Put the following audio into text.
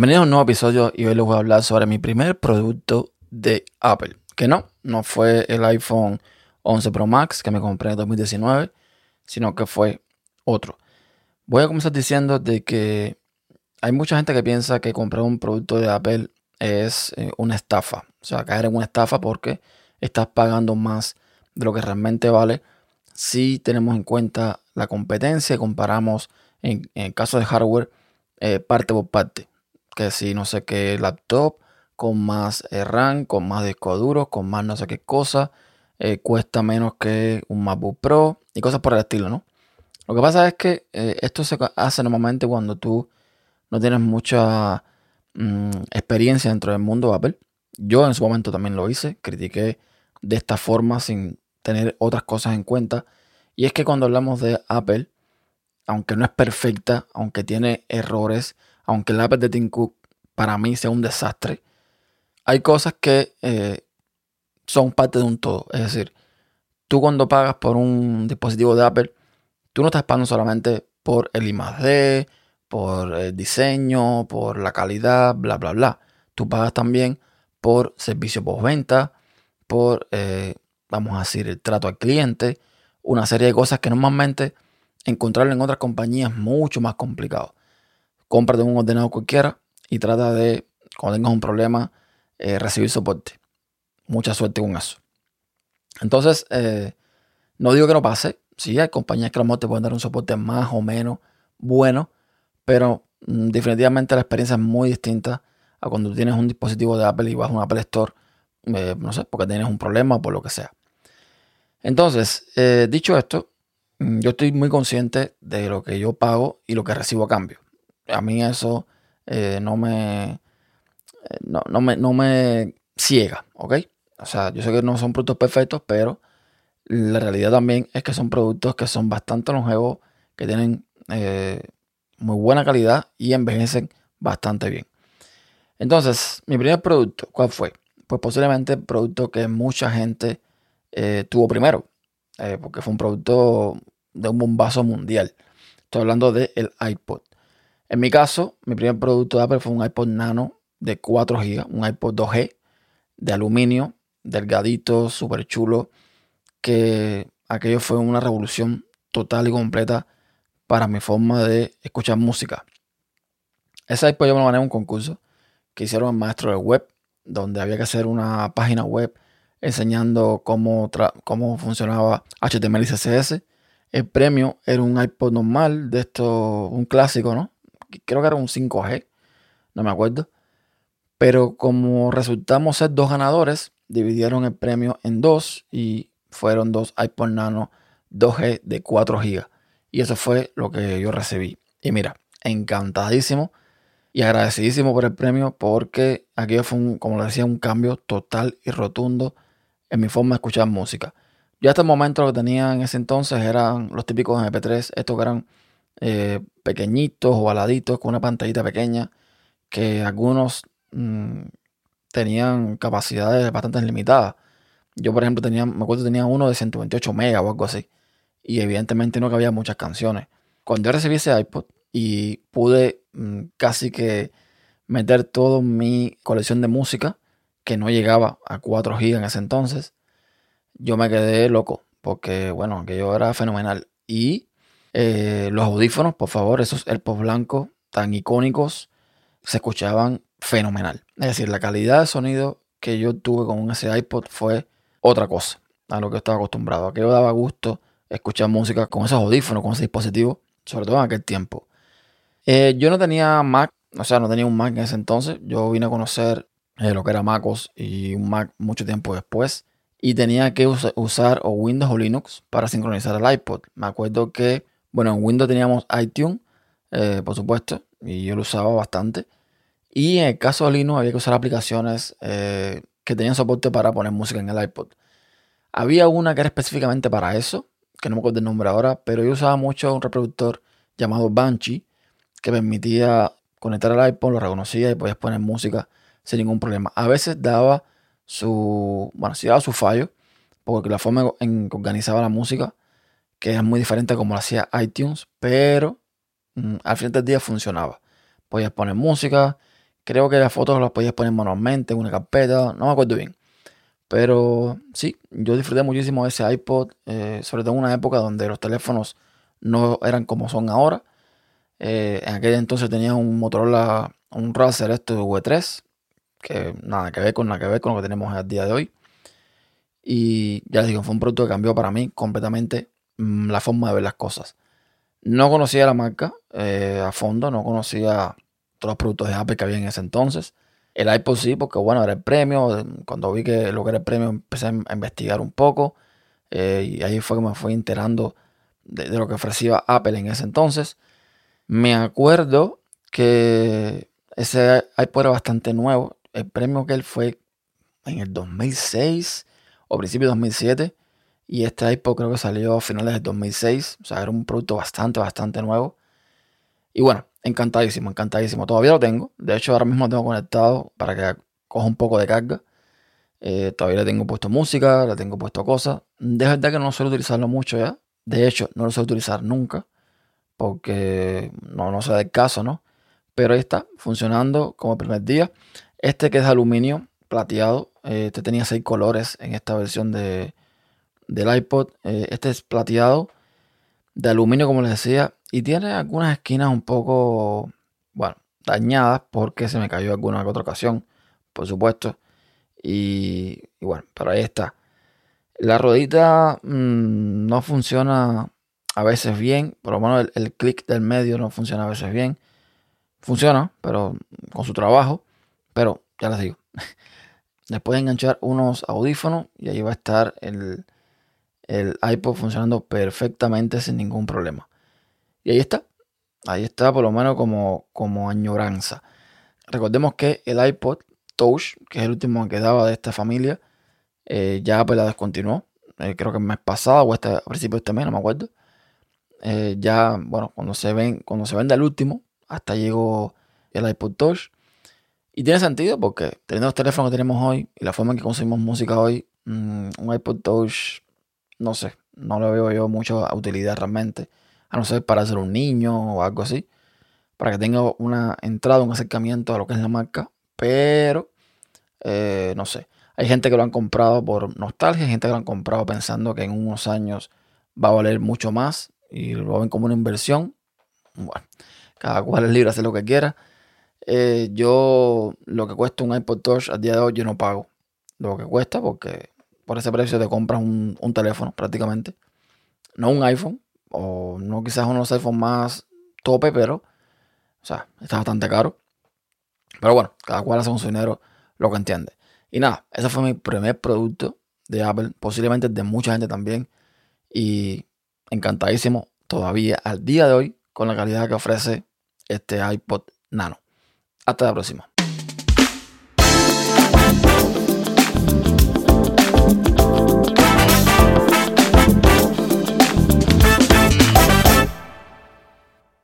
Bienvenidos a un nuevo episodio y hoy les voy a hablar sobre mi primer producto de Apple. Que no, no fue el iPhone 11 Pro Max que me compré en 2019, sino que fue otro. Voy a comenzar diciendo de que hay mucha gente que piensa que comprar un producto de Apple es eh, una estafa. O sea, caer en una estafa porque estás pagando más de lo que realmente vale si tenemos en cuenta la competencia y comparamos en, el caso de hardware eh, parte por parte que si no sé qué laptop, con más eh, RAM, con más disco duro, con más no sé qué cosa, eh, cuesta menos que un MacBook Pro y cosas por el estilo, ¿no? Lo que pasa es que eh, esto se hace normalmente cuando tú no tienes mucha mm, experiencia dentro del mundo Apple. Yo en su momento también lo hice, critiqué de esta forma sin tener otras cosas en cuenta. Y es que cuando hablamos de Apple, aunque no es perfecta, aunque tiene errores, aunque el Apple de Tim Cook para mí sea un desastre, hay cosas que eh, son parte de un todo. Es decir, tú cuando pagas por un dispositivo de Apple, tú no estás pagando solamente por el I+D, por el diseño, por la calidad, bla, bla, bla. Tú pagas también por servicio postventa, por, eh, vamos a decir, el trato al cliente, una serie de cosas que normalmente encontrarlo en otras compañías es mucho más complicado cómprate un ordenador cualquiera y trata de, cuando tengas un problema, eh, recibir soporte. Mucha suerte con eso. Entonces, eh, no digo que no pase. Sí, hay compañías que a lo mejor te pueden dar un soporte más o menos bueno, pero mm, definitivamente la experiencia es muy distinta a cuando tienes un dispositivo de Apple y vas a un Apple Store, eh, no sé, porque tienes un problema o por lo que sea. Entonces, dicho esto, mm, yo estoy muy consciente de lo que yo pago y lo que recibo a cambio a mí eso eh, no, me, eh, no, me, no me ciega, ¿ok? O sea, yo sé que no son productos perfectos, pero la realidad también es que son productos que son bastante longevos, que tienen eh, muy buena calidad y envejecen bastante bien. Entonces, mi primer producto, ¿cuál fue? Pues posiblemente el producto que mucha gente tuvo primero, porque fue un producto de un bombazo mundial. Estoy hablando del el iPod. En mi caso, mi primer producto de Apple fue un iPod Nano de 4 GB, un iPod 2G de aluminio, delgadito, súper chulo, que aquello fue una revolución total y completa para mi forma de escuchar música. Ese iPod yo me lo gané en un concurso que hicieron el maestro de web, donde había que hacer una página web enseñando cómo, cómo funcionaba HTML y CSS. El premio era un iPod normal, de esto, un clásico, ¿no? Creo que era un 5G, no me acuerdo. Pero como resultamos ser dos ganadores, dividieron el premio en dos y fueron dos iPod Nano 2G de 4 GB. Y eso fue lo que yo recibí. Y mira, encantadísimo y agradecidísimo por el premio porque aquello fue, un, como le decía, un cambio total y rotundo en mi forma de escuchar música. Yo hasta el momento lo que tenía en ese entonces eran los típicos MP3, estos que eran eh, pequeñitos, ovaladitos, con una pantallita pequeña, que algunos mm, tenían capacidades bastante limitadas. Yo, por ejemplo, tenía, me acuerdo tenía uno de 128 megas o algo así. Y evidentemente no cabía muchas canciones. Cuando yo recibí ese iPod y pude mm, casi que meter toda mi colección de música, que no llegaba a 4 GB en ese entonces, yo me quedé loco. Porque, bueno, aquello era fenomenal. Y eh, los audífonos, por favor, esos AirPods blancos tan icónicos, se escuchaban fenomenal. Es decir, la calidad de sonido que yo tuve con ese iPod fue otra cosa a lo que estaba acostumbrado. A que yo daba gusto escuchar música con esos audífonos, con ese dispositivo, sobre todo en aquel tiempo. Eh, yo no tenía Mac, o sea, no tenía un Mac en ese entonces. Yo vine a conocer eh, lo que era MacOS y un Mac mucho tiempo después. Y tenía que usar o Windows o Linux para sincronizar el iPod. Me acuerdo que bueno, en Windows teníamos iTunes, eh, por supuesto, y yo lo usaba bastante. Y en el caso de Linux había que usar aplicaciones eh, que tenían soporte para poner música en el iPod. Había una que era específicamente para eso, que no me acuerdo el nombre ahora, pero yo usaba mucho un reproductor llamado Banshee, que permitía conectar al iPod, lo reconocía y podías poner música sin ningún problema. A veces daba su, bueno, sí daba su fallo, porque la forma en que organizaba la música que es muy diferente a como lo hacía iTunes, pero mm, al final del día funcionaba. Podías poner música, Creo que las fotos las podías poner manualmente en una carpeta, no me acuerdo bien. Pero sí, yo disfruté muchísimo de ese iPod, eh, sobre todo en una época donde los teléfonos no eran como son ahora. Eh, en aquel entonces tenía un Motorola, un Razer esto de V3, que nada que ver con nada que ver con lo que tenemos al día de hoy. Y ya digo, fue un producto que cambió para mí completamente la forma de ver las cosas. No conocía la marca eh, a fondo, no conocía todos los productos de Apple que había en ese entonces. El iPod sí, porque bueno, era el premio. Cuando vi que lo que era el premio empecé a investigar un poco. Eh, y ahí fue que me fui enterando de, lo que ofrecía Apple en ese entonces. Me acuerdo que ese iPod era bastante nuevo. El premio que él fue en el 2006 o principio de 2007. Y este iPod creo que salió a finales del 2006. O sea, era un producto bastante, bastante nuevo. Y bueno, encantadísimo, encantadísimo. Todavía lo tengo. De hecho, ahora mismo lo tengo conectado para que coja un poco de carga. Eh, todavía le tengo puesto música, le tengo puesto cosas. De verdad que no suelo utilizarlo mucho ya. De hecho, no lo suelo utilizar nunca. Porque no, no sé del caso, ¿no? Pero ahí está, funcionando como primer día. Este que es de aluminio plateado. Eh, este tenía seis colores en esta versión de, del iPod. Eh, este es plateado de aluminio, como les decía. Y tiene algunas esquinas un poco, bueno, dañadas porque se me cayó alguna otra ocasión, por supuesto. Y, bueno, pero ahí está. La rodita mm, no funciona a veces bien, por lo menos el, el clic del medio no funciona a veces bien. Funciona, pero con su trabajo. Pero ya les digo, después de enganchar unos audífonos y ahí va a estar el, el iPod funcionando perfectamente sin ningún problema. Y ahí está. Ahí está por lo menos como, como añoranza. Recordemos que el iPod Touch, que es el último que quedaba de esta familia, eh, ya pues la descontinuó. Eh, creo que el mes pasado o este, a principios de este mes, no me acuerdo. Eh, ya, bueno, cuando se ven, cuando se vende el último, hasta llegó el iPod Touch. Y tiene sentido porque teniendo los teléfonos que tenemos hoy y la forma en que consumimos música hoy, mm, un iPod Touch, no sé, no le veo yo mucha utilidad realmente a no ser para ser un niño o algo así, para que tenga una entrada, un acercamiento a lo que es la marca, pero eh, no sé. Hay gente que lo han comprado por nostalgia, hay gente que lo han comprado pensando que en unos años va a valer mucho más y lo ven como una inversión. Bueno, cada cual es libre de hacer lo que quiera. Eh, yo, lo que cuesta un iPod Touch a día de hoy, yo no pago lo que cuesta porque por ese precio te compras un, teléfono prácticamente. No un iPhone, o no quizás uno de los iPhones más tope, pero, o sea, está bastante caro. Pero bueno, cada cual hace con su dinero lo que entiende. Y nada, ese fue mi primer producto de Apple, posiblemente de mucha gente también. Y encantadísimo todavía al día de hoy con la calidad que ofrece este iPod Nano. Hasta la próxima.